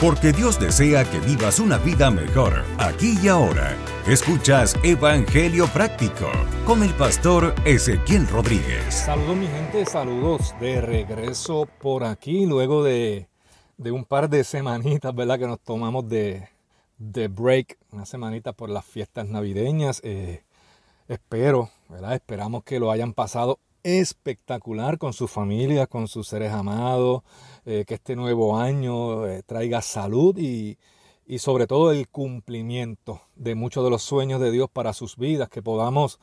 Porque Dios desea que vivas una vida mejor, aquí y ahora. Escuchas Evangelio Práctico con el pastor Ezequiel Rodríguez. Saludos mi gente, saludos de regreso por aquí luego de, un par de semanitas, ¿verdad? Que nos tomamos de, break, una semanita por las fiestas navideñas. Eh, espero, ¿verdad? Esperamos que lo hayan pasado espectacular con sus familias, con sus seres amados, eh, que este nuevo año eh, traiga salud y, sobre todo el cumplimiento de muchos de los sueños de Dios para sus vidas, que podamos,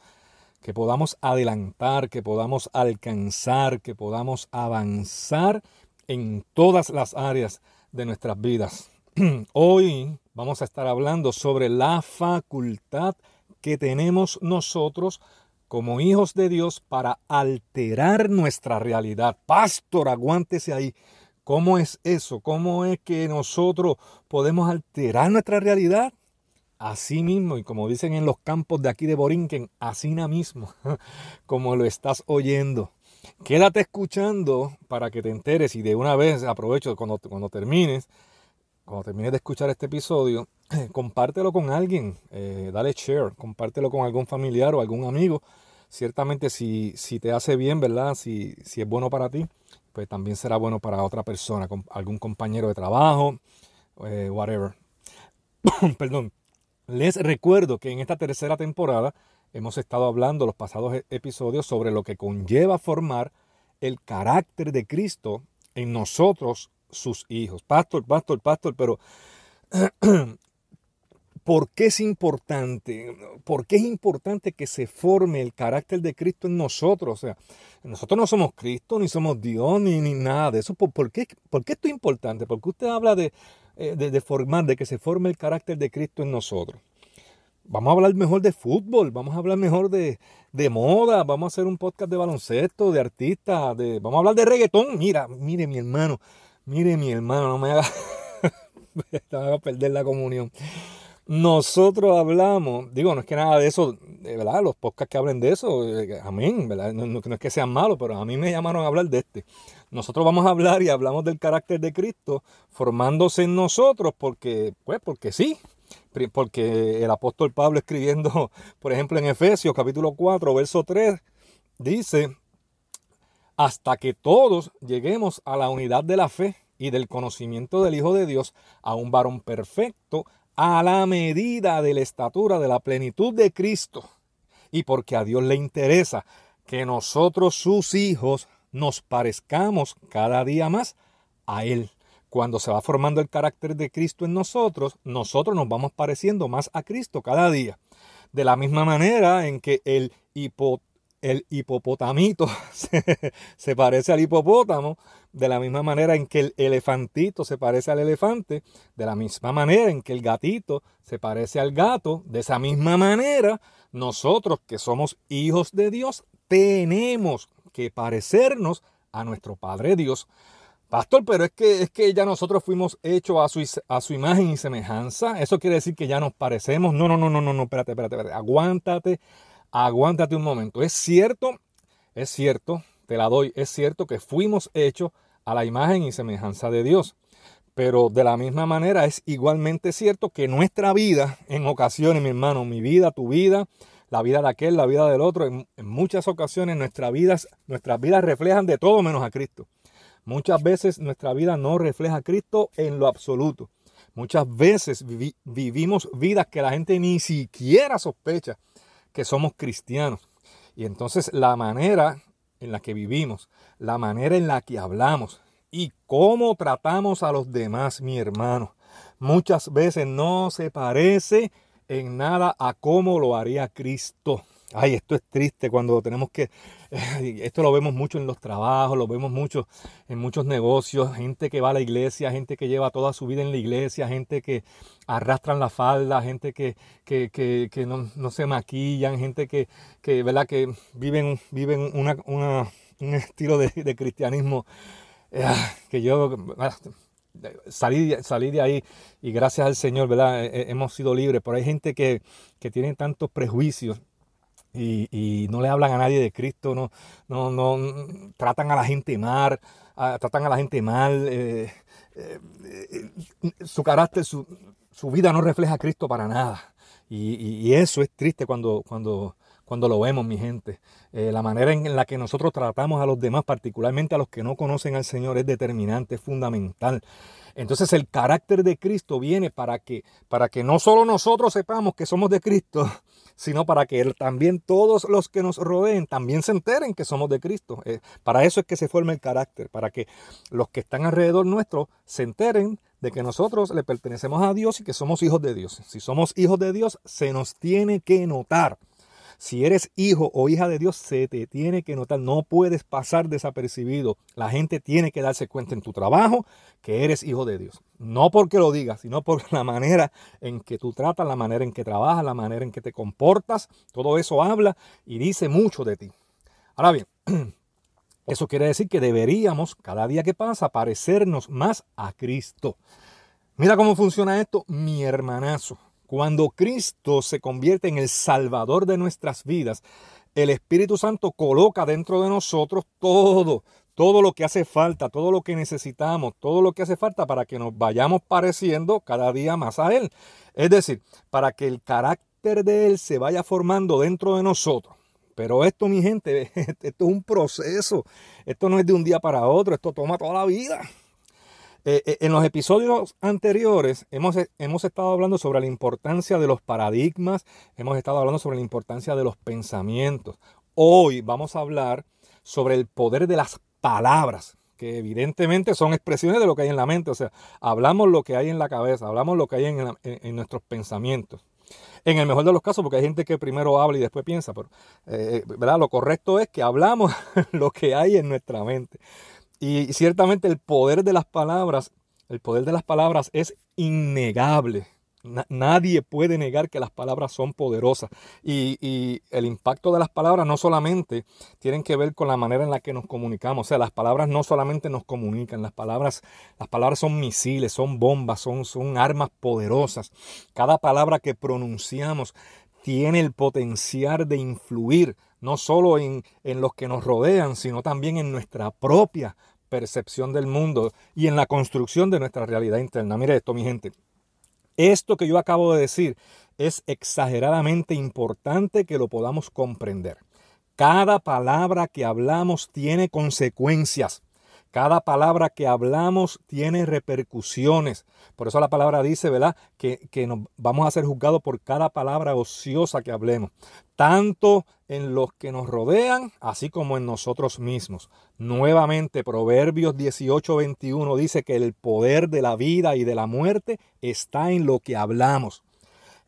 que podamos adelantar, que podamos alcanzar, que podamos avanzar en todas las áreas de nuestras vidas. Hoy vamos a estar hablando sobre la facultad que tenemos nosotros como hijos de Dios para alterar nuestra realidad. Pastor, aguántese ahí. ¿Cómo es eso? ¿Cómo es que nosotros podemos alterar nuestra realidad? Así mismo, y como dicen en los campos de aquí de Borinquen, así mismo, como lo estás oyendo. Quédate escuchando para que te enteres y de una vez aprovecho cuando, cuando termines, cuando termines de escuchar este episodio, compártelo con alguien, eh, dale share, compártelo con algún familiar o algún amigo ciertamente si, si te hace bien, ¿verdad? Si, si es bueno para ti, pues también será bueno para otra persona, algún compañero de trabajo, eh, whatever. Perdón. Les recuerdo que en esta tercera temporada hemos estado hablando los pasados e-, episodios sobre lo que conlleva formar el carácter de Cristo en nosotros, sus hijos. Pastor, pastor, pastor, pero ¿Por qué es importante? ¿Por qué es importante que se forme el carácter de Cristo en nosotros? O sea, nosotros no somos Cristo, ni somos Dios, ni, ni nada de eso. ¿Por, qué, ¿Por, qué, esto es importante? Porque usted habla de, eh, de, de formar, de que se forme el carácter de Cristo en nosotros. Vamos a hablar mejor de fútbol, vamos a hablar mejor de, de, moda, vamos a hacer un podcast de baloncesto, de artistas, de, vamos a hablar de reggaetón. Mira, mire mi hermano, mire mi hermano, no me haga, me haga perder la comunión. Nosotros hablamos, digo, no es que nada de eso, verdad, los podcasts que hablen de eso, eh, amén, ¿verdad? No, es que sean malos, pero a mí me llamaron a hablar de este. Nosotros vamos a hablar y hablamos del carácter de Cristo formándose en nosotros porque, pues, porque sí, porque el apóstol Pablo escribiendo, por ejemplo, en Efesios capítulo 4, verso 3, dice, hasta que todos lleguemos a la unidad de la fe y del conocimiento del Hijo de Dios, a un varón perfecto, a la medida de la estatura de la plenitud de Cristo. Y porque a Dios le interesa que nosotros, sus hijos, nos parezcamos cada día más a Él. Cuando se va formando el carácter de Cristo en nosotros, nosotros nos vamos pareciendo más a Cristo cada día. De la misma manera en que el hipótesis el hipopotamito se, parece al hipopótamo, de la misma manera en que el elefantito se parece al elefante, de la misma manera en que el gatito se parece al gato, de esa misma manera nosotros que somos hijos de Dios tenemos que parecernos a nuestro Padre Dios. Pastor, pero es que, es que ya nosotros fuimos hechos a su, a su imagen y semejanza. Eso quiere decir que ya nos parecemos. No, no, no, no, no, no, espérate, espérate, espérate. Aguántate aguántate un momento. Es cierto, es cierto, te la doy, es cierto que fuimos hechos a la imagen y semejanza de Dios. Pero de la misma manera es igualmente cierto que nuestra vida, en ocasiones, mi hermano, mi vida, tu vida, la vida de aquel, la vida del otro, en, muchas ocasiones nuestras vidas, nuestras vidas reflejan de todo menos a Cristo. Muchas veces nuestra vida no refleja a Cristo en lo absoluto. Muchas veces vivimos vidas que la gente ni siquiera sospecha que somos cristianos. Y entonces la manera en la que vivimos, la manera en la que hablamos y cómo tratamos a los demás, mi hermano, muchas veces no se parece en nada a cómo lo haría Cristo. Ay, esto es triste cuando tenemos que, esto lo vemos mucho en los trabajos, lo vemos mucho en muchos negocios, gente que va a la iglesia, gente que lleva toda su vida en la iglesia, gente que arrastran la falda, gente que, que, no, se maquillan, gente que, que, ¿verdad? que viven, viven una, un estilo de, cristianismo eh, que yo salí, salí de ahí y gracias al Señor, ¿verdad? hemos sido libres, pero hay gente que, que tiene tantos prejuicios y, no le hablan a nadie de Cristo, no, no, no tratan a la gente mal, tratan a la gente mal, eh, eh, su carácter, su, vida no refleja a Cristo para nada. Y, eso es triste cuando, cuando, cuando lo vemos, mi gente. Eh, la manera en la que nosotros tratamos a los demás, particularmente a los que no conocen al Señor, es determinante, es fundamental. Entonces el carácter de Cristo viene para que, para que no solo nosotros sepamos que somos de Cristo, sino para que también todos los que nos rodeen también se enteren que somos de Cristo. Eh, para eso es que se forma el carácter, para que los que están alrededor nuestro se enteren de que nosotros le pertenecemos a Dios y que somos hijos de Dios. Si somos hijos de Dios, se nos tiene que notar. Si eres hijo o hija de Dios, se te tiene que notar. No puedes pasar desapercibido. La gente tiene que darse cuenta en tu trabajo que eres hijo de Dios. No porque lo digas, sino por la manera en que tú tratas, la manera en que trabajas, la manera en que te comportas. Todo eso habla y dice mucho de ti. Ahora bien, eso quiere decir que deberíamos, cada día que pasa, parecernos más a Cristo. Mira cómo funciona esto, mi hermanazo. Cuando Cristo se convierte en el Salvador de nuestras vidas, el Espíritu Santo coloca dentro de nosotros todo, todo lo que hace falta, todo lo que necesitamos, todo lo que hace falta para que nos vayamos pareciendo cada día más a Él. Es decir, para que el carácter de Él se vaya formando dentro de nosotros. Pero esto, mi gente, esto es un proceso. Esto no es de un día para otro, esto toma toda la vida. Eh, eh, en los episodios anteriores hemos, hemos estado hablando sobre la importancia de los paradigmas, hemos estado hablando sobre la importancia de los pensamientos. Hoy vamos a hablar sobre el poder de las palabras, que evidentemente son expresiones de lo que hay en la mente, o sea, hablamos lo que hay en la cabeza, hablamos lo que hay en, nuestros pensamientos. En el mejor de los casos, porque hay gente que primero habla y después piensa, pero eh, ¿verdad? lo correcto es que hablamos lo que hay en nuestra mente. Y ciertamente el poder de las palabras, el poder de las palabras es innegable. nadie puede negar que las palabras son poderosas. Y, el impacto de las palabras no solamente tienen que ver con la manera en la que nos comunicamos. O sea, las palabras no solamente nos comunican, las palabras, las palabras son misiles, son bombas, son, son armas poderosas. Cada palabra que pronunciamos tiene el potencial de influir no solo en, en los que nos rodean, sino también en nuestra propia percepción del mundo y en la construcción de nuestra realidad interna. Mire esto, mi gente. Esto que yo acabo de decir es exageradamente importante que lo podamos comprender. Cada palabra que hablamos tiene consecuencias. Cada palabra que hablamos tiene repercusiones. Por eso la palabra dice, ¿verdad? Que, que nos vamos a ser juzgados por cada palabra ociosa que hablemos. Tanto en los que nos rodean, así como en nosotros mismos. Nuevamente, Proverbios 18, 21 dice que el poder de la vida y de la muerte está en lo que hablamos.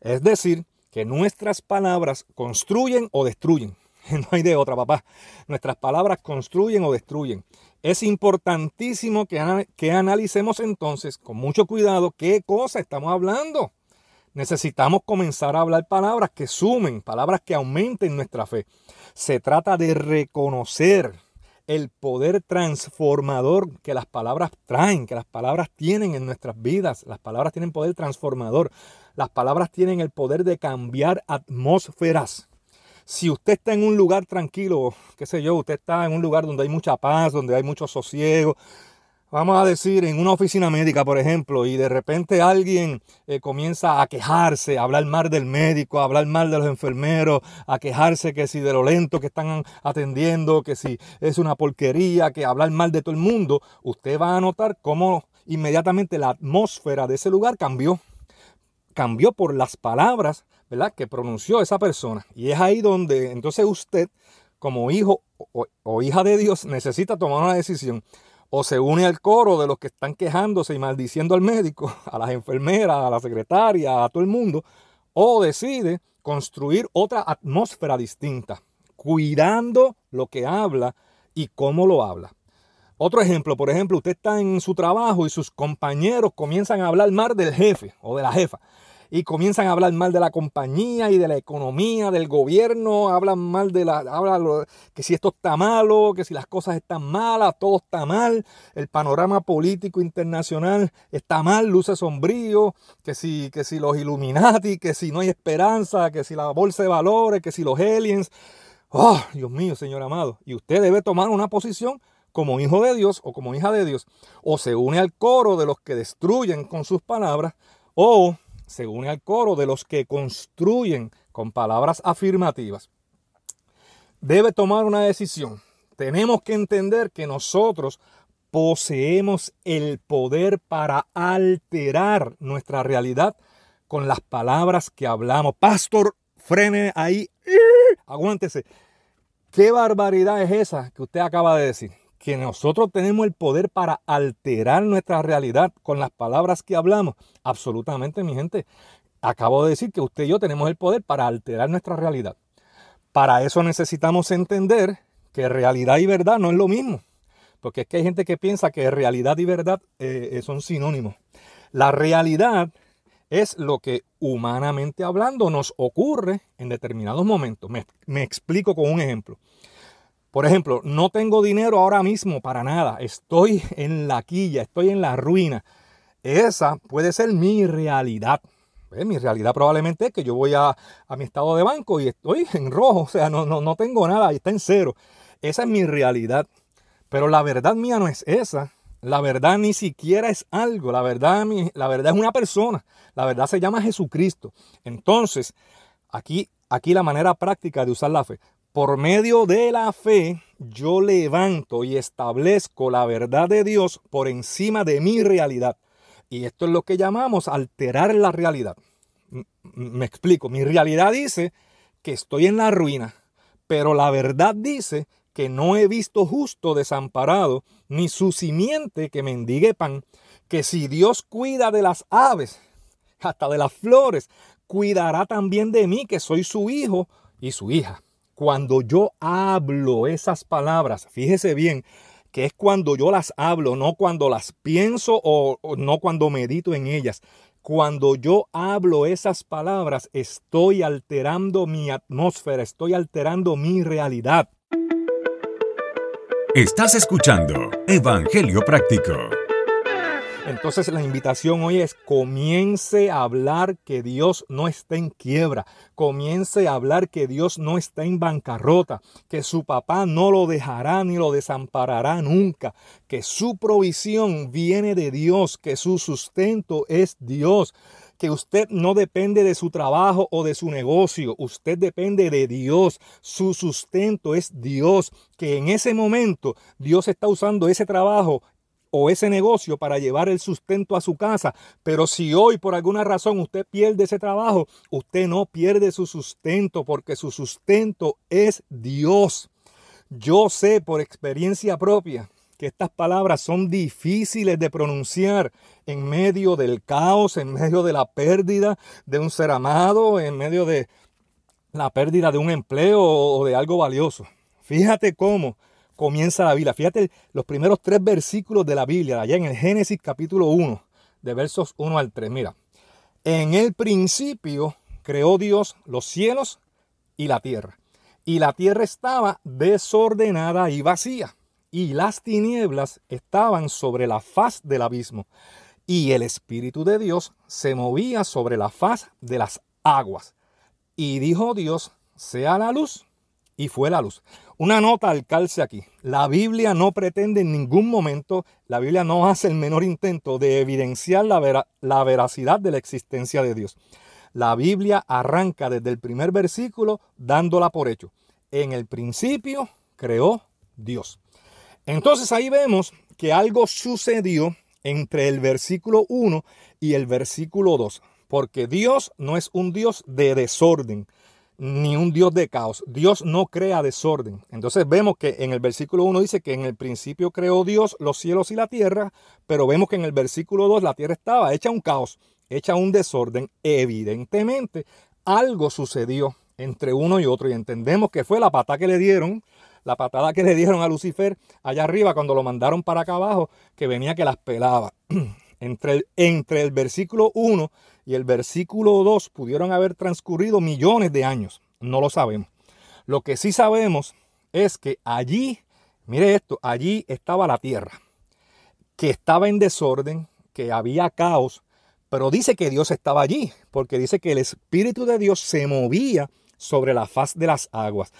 Es decir, que nuestras palabras construyen o destruyen. No hay de otra, papá. Nuestras palabras construyen o destruyen. Es importantísimo que, que analicemos entonces con mucho cuidado qué cosa estamos hablando. Necesitamos comenzar a hablar palabras que sumen, palabras que aumenten nuestra fe. Se trata de reconocer el poder transformador que las palabras traen, que las palabras tienen en nuestras vidas. Las palabras tienen poder transformador. Las palabras tienen el poder de cambiar atmósferas. Si usted está en un lugar tranquilo, qué sé yo, usted está en un lugar donde hay mucha paz, donde hay mucho sosiego, vamos a decir, en una oficina médica, por ejemplo, y de repente alguien eh, comienza a quejarse, a hablar mal del médico, a hablar mal de los enfermeros, a quejarse que si de lo lento que están atendiendo, que si es una porquería, que hablar mal de todo el mundo, usted va a notar cómo inmediatamente la atmósfera de ese lugar cambió. Cambió por las palabras ¿verdad? que pronunció esa persona. Y es ahí donde entonces usted, como hijo o, hija de Dios, necesita tomar una decisión. O se une al coro de los que están quejándose y maldiciendo al médico, a las enfermeras, a la secretaria, a todo el mundo, o decide construir otra atmósfera distinta, cuidando lo que habla y cómo lo habla. Otro ejemplo, por ejemplo, usted está en su trabajo y sus compañeros comienzan a hablar mal del jefe o de la jefa y comienzan a hablar mal de la compañía y de la economía, del gobierno, hablan mal de la, hablan que si esto está malo, que si las cosas están malas, todo está mal, el panorama político internacional está mal, luce sombrío, que si, que si los Illuminati, que si no hay esperanza, que si la bolsa de valores, que si los aliens. Oh, Dios mío, Señor amado. Y usted debe tomar una posición como hijo de Dios o como hija de Dios, o se une al coro de los que destruyen con sus palabras, o se une al coro de los que construyen con palabras afirmativas. Debe tomar una decisión. Tenemos que entender que nosotros poseemos el poder para alterar nuestra realidad con las palabras que hablamos. Pastor, frene ahí, aguántese. ¿Qué barbaridad es esa que usted acaba de decir? Que nosotros tenemos el poder para alterar nuestra realidad con las palabras que hablamos. Absolutamente, mi gente. Acabo de decir que usted y yo tenemos el poder para alterar nuestra realidad. Para eso necesitamos entender que realidad y verdad no es lo mismo. Porque es que hay gente que piensa que realidad y verdad eh, son sinónimos. La realidad es lo que humanamente hablando nos ocurre en determinados momentos. Me, explico con un ejemplo. Por ejemplo, no tengo dinero ahora mismo para nada. Estoy en la quilla, estoy en la ruina. Esa puede ser mi realidad. Mi realidad probablemente es que yo voy a, mi estado de banco y estoy en rojo, o sea, no, no, no tengo nada, está en cero. Esa es mi realidad. Pero la verdad mía no es esa. La verdad ni siquiera es algo, la verdad, la verdad es una persona, la verdad se llama Jesucristo. Entonces, aquí, aquí la manera práctica de usar la fe. Por medio de la fe, yo levanto y establezco la verdad de Dios por encima de mi realidad. Y esto es lo que llamamos alterar la realidad. Me explico, mi realidad dice que estoy en la ruina, pero la verdad dice que no he visto justo desamparado, ni su simiente que mendigue pan, que si Dios cuida de las aves, hasta de las flores, cuidará también de mí, que soy su hijo y su hija. Cuando yo hablo esas palabras, fíjese bien, que es cuando yo las hablo, no cuando las pienso o, no cuando medito en ellas. Cuando yo hablo esas palabras, estoy alterando mi atmósfera, estoy alterando mi realidad. Estás escuchando Evangelio Práctico. Entonces la invitación hoy es comience a hablar que Dios no está en quiebra, comience a hablar que Dios no está en bancarrota, que su papá no lo dejará ni lo desamparará nunca, que su provisión viene de Dios, que su sustento es Dios que usted no depende de su trabajo o de su negocio, usted depende de Dios, su sustento es Dios, que en ese momento Dios está usando ese trabajo o ese negocio para llevar el sustento a su casa. Pero si hoy por alguna razón usted pierde ese trabajo, usted no pierde su sustento porque su sustento es Dios. Yo sé por experiencia propia que estas palabras son difíciles de pronunciar en medio del caos, en medio de la pérdida de un ser amado, en medio de la pérdida de un empleo o de algo valioso. Fíjate cómo comienza la Biblia. Fíjate los primeros tres versículos de la Biblia, allá en el Génesis capítulo 1, de versos 1 al 3. Mira, en el principio creó Dios los cielos y la tierra. Y la tierra estaba desordenada y vacía y las tinieblas estaban sobre la faz del abismo, y el Espíritu de Dios se movía sobre la faz de las aguas. Y dijo Dios, sea la luz, y fue la luz. Una nota al calce aquí. La Biblia no pretende en ningún momento, la Biblia no hace el menor intento de evidenciar la, veracidad de la existencia de Dios. La Biblia arranca desde el primer versículo dándola por hecho. En el principio creó Dios. Entonces ahí vemos que algo sucedió entre el versículo 1 y el versículo 2, porque Dios no es un Dios de desorden ni un Dios de caos. Dios no crea desorden. Entonces vemos que en el versículo 1 dice que en el principio creó Dios los cielos y la tierra, pero vemos que en el versículo 2 la tierra estaba hecha un caos, hecha un desorden. Evidentemente algo sucedió entre uno y otro y entendemos que fue la pata que le dieron la patada que le dieron a Lucifer allá arriba cuando lo mandaron para acá abajo, que venía que las pelaba. Entre el, entre el versículo 1 y el versículo 2 pudieron haber transcurrido millones de años. No lo sabemos. Lo que sí sabemos es que allí, mire esto, allí estaba la tierra, que estaba en desorden, que había caos, pero dice que Dios estaba allí, porque dice que el Espíritu de Dios se movía sobre la faz de las aguas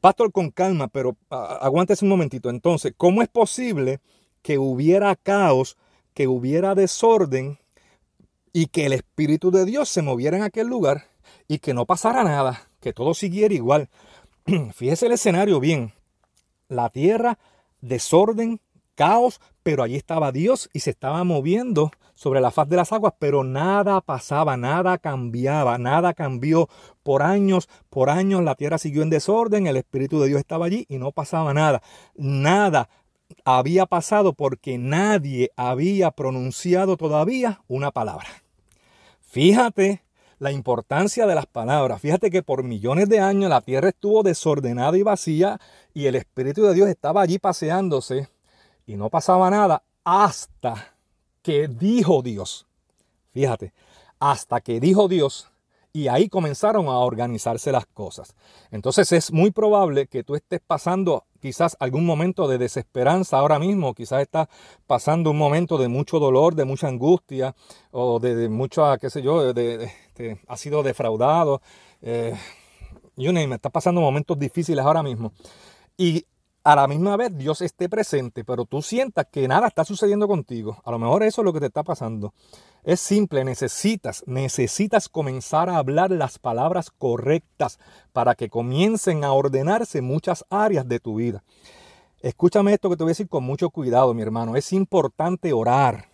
pastor, con calma, pero aguántese un momentito. Entonces, ¿cómo es posible que hubiera caos, que hubiera desorden y que el Espíritu de Dios se moviera en aquel lugar y que no pasara nada, que todo siguiera igual? Fíjese el escenario bien. La tierra, desorden, caos, pero allí estaba Dios y se estaba moviendo sobre la faz de las aguas, pero nada pasaba, nada cambiaba, nada cambió. Por años, por años la tierra siguió en desorden, el Espíritu de Dios estaba allí y no pasaba nada. Nada había pasado porque nadie había pronunciado todavía una palabra. Fíjate la importancia de las palabras. Fíjate que por millones de años la tierra estuvo desordenada y vacía y el Espíritu de Dios estaba allí paseándose y no pasaba nada hasta que dijo Dios. Fíjate, hasta que dijo Dios y ahí comenzaron a organizarse las cosas. Entonces es muy probable que tú estés pasando quizás algún momento de desesperanza ahora mismo, quizás estás pasando un momento de mucho dolor, de mucha angustia o de, mucha, qué sé yo, de, ha sido defraudado. Eh, you name, está pasando momentos difíciles ahora mismo. Y a la misma vez Dios esté presente, pero tú sientas que nada está sucediendo contigo. A lo mejor eso es lo que te está pasando. Es simple, necesitas, necesitas comenzar a hablar las palabras correctas para que comiencen a ordenarse muchas áreas de tu vida. Escúchame esto que te voy a decir con mucho cuidado, mi hermano. Es importante orar.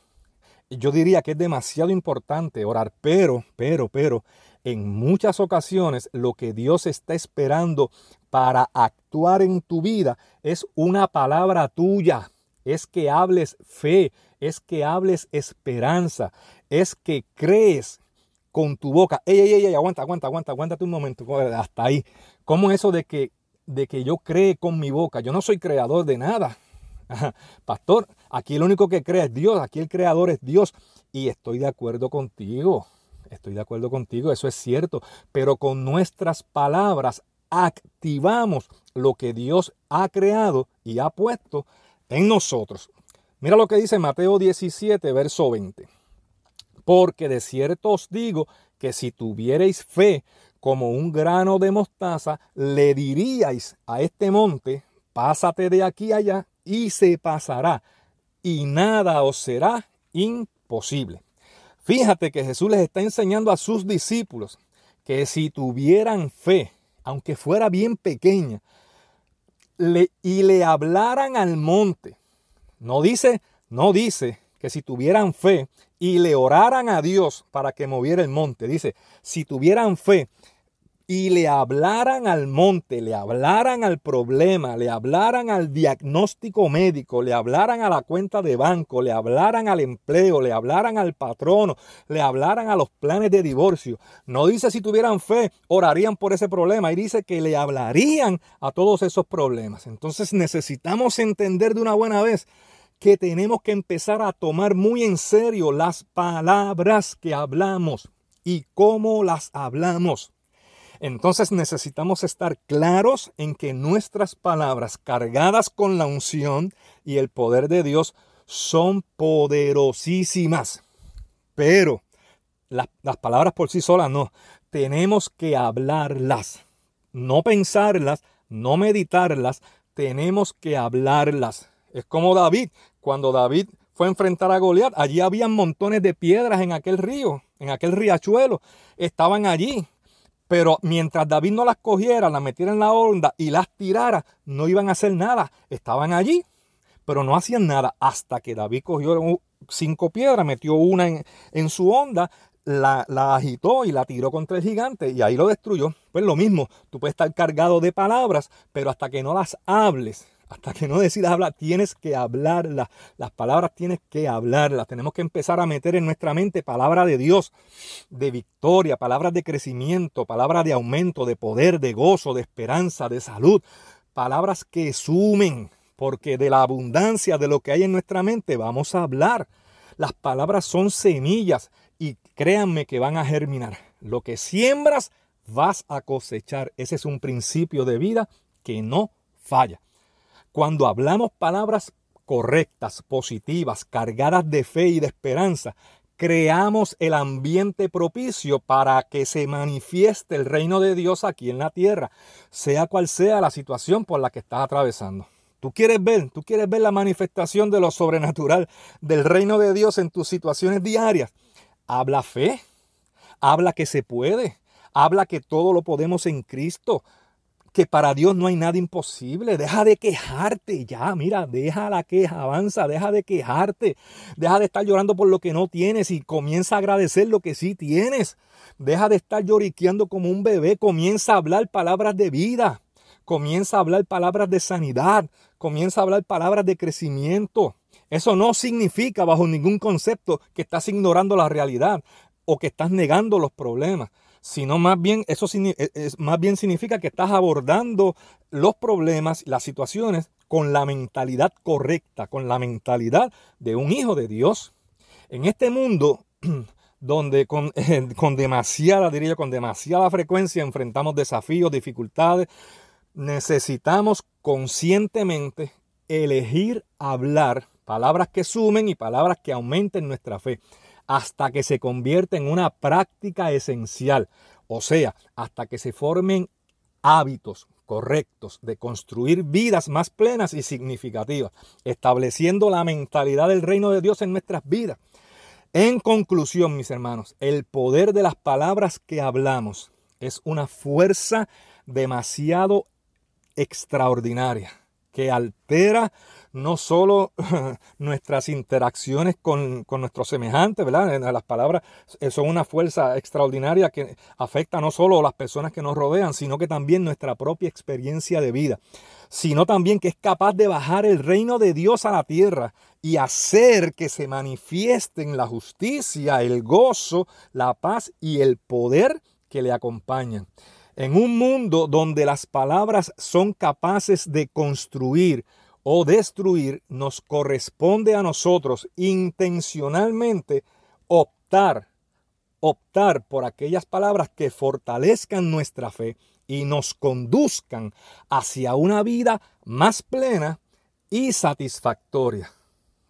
Yo diría que es demasiado importante orar, pero, pero, pero, en muchas ocasiones lo que Dios está esperando para actuar en tu vida es una palabra tuya, es que hables fe, es que hables esperanza, es que crees con tu boca. Ey, ey, ey, aguanta, aguanta, aguanta, aguántate un momento, hasta ahí. ¿Cómo eso de que, de que yo cree con mi boca? Yo no soy creador de nada. Pastor, aquí el único que crea es Dios, aquí el creador es Dios. Y estoy de acuerdo contigo. Estoy de acuerdo contigo, eso es cierto, pero con nuestras palabras activamos lo que Dios ha creado y ha puesto en nosotros. Mira lo que dice Mateo 17, verso 20. Porque de cierto os digo que si tuvierais fe como un grano de mostaza, le diríais a este monte, pásate de aquí allá, y se pasará, y nada os será imposible. Fíjate que Jesús les está enseñando a sus discípulos que si tuvieran fe, aunque fuera bien pequeña, y le hablaran al monte, no dice, no dice que si tuvieran fe y le oraran a Dios para que moviera el monte, dice, si tuvieran fe y le hablaran al monte, le hablaran al problema, le hablaran al diagnóstico médico, le hablaran a la cuenta de banco, le hablaran al empleo, le hablaran al patrono, le hablaran a los planes de divorcio. No dice si tuvieran fe, orarían por ese problema y dice que le hablarían a todos esos problemas. Entonces necesitamos entender de una buena vez que tenemos que empezar a tomar muy en serio las palabras que hablamos y cómo las hablamos. Entonces necesitamos estar claros en que nuestras palabras cargadas con la unción y el poder de Dios son poderosísimas. Pero las, palabras por sí solas no. Tenemos que hablarlas, no pensarlas, no meditarlas, tenemos que hablarlas. Es como David, cuando David fue a enfrentar a Goliat, allí había montones de piedras en aquel río, en aquel riachuelo, estaban allí. Pero mientras David no las cogiera, las metiera en la onda y las tirara, no iban a hacer nada. Estaban allí, pero no hacían nada hasta que David cogió cinco piedras, metió una en, su onda, la, la, agitó y la tiró contra el gigante y ahí lo destruyó. Pues lo mismo, tú puedes estar cargado de palabras, pero hasta que no las hables, hasta que no decidas hablar, tienes que hablarlas. Las palabras tienes que hablarlas. Tenemos que empezar a meter en nuestra mente palabra de Dios, de victoria, palabras de crecimiento, palabras de aumento, de poder, de gozo, de esperanza, de salud. Palabras que sumen, porque de la abundancia de lo que hay en nuestra mente vamos a hablar. Las palabras son semillas y créanme que van a germinar. Lo que siembras vas a cosechar. Ese es un principio de vida que no falla. Cuando hablamos palabras correctas, positivas, cargadas de fe y de esperanza, creamos el ambiente propicio para que se manifieste el reino de Dios aquí en la tierra, sea cual sea la situación por la que estás atravesando. Tú quieres ver, tú quieres ver la manifestación de lo sobrenatural del reino de Dios en tus situaciones diarias. Habla fe, habla que se puede, habla que todo lo podemos en Cristo, que para Dios no hay nada imposible. Deja de quejarte ya, mira, deja la queja, avanza, deja de quejarte, deja de estar llorando por lo que no tienes y comienza a agradecer lo que sí tienes. Deja de estar lloriqueando como un bebé, comienza a hablar palabras de vida comienza a hablar palabras de sanidad, comienza a hablar palabras de crecimiento. Eso no significa bajo ningún concepto que estás ignorando la realidad o que estás negando los problemas, sino más bien eso e, más bien significa que estás abordando los problemas, las situaciones con la mentalidad correcta, con la mentalidad de un hijo de Dios. En este mundo donde con, con demasiada, diría con demasiada frecuencia enfrentamos desafíos, dificultades, necesitamos conscientemente elegir hablar palabras que sumen y palabras que aumenten nuestra fe hasta que se convierta en una práctica esencial, o sea, hasta que se formen hábitos correctos de construir vidas más plenas y significativas, estableciendo la mentalidad del reino de Dios en nuestras vidas. En conclusión, mis hermanos, el poder de las palabras que hablamos es una fuerza demasiado extraordinaria que altera no solo nuestras interacciones con, nuestros semejantes, ¿verdad? Las palabras eh, son una fuerza extraordinaria que afecta no solo a las personas que nos rodean, sino que también nuestra propia experiencia de vida, sino también que es capaz de bajar el reino de Dios a la tierra y hacer que se manifiesten la justicia, el gozo, la paz y el poder que le acompañan. En un mundo donde las palabras son capaces de construir o destruir, nos corresponde a nosotros intencionalmente optar, optar por aquellas palabras que fortalezcan nuestra fe y nos conduzcan hacia una vida más plena y satisfactoria.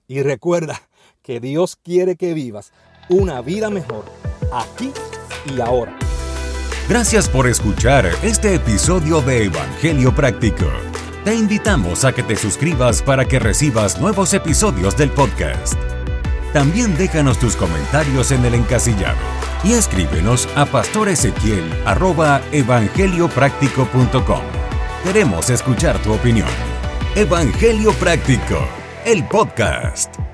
Y recuerda que Dios quiere que vivas una vida mejor aquí y ahora. Gracias por escuchar este episodio de Evangelio Práctico. Te invitamos a que te suscribas para que recibas nuevos episodios del podcast. También déjanos tus comentarios en el encasillado y escríbenos a pastoresequiel.evangeliopráctico.com. Queremos escuchar tu opinión. Evangelio Práctico, el podcast.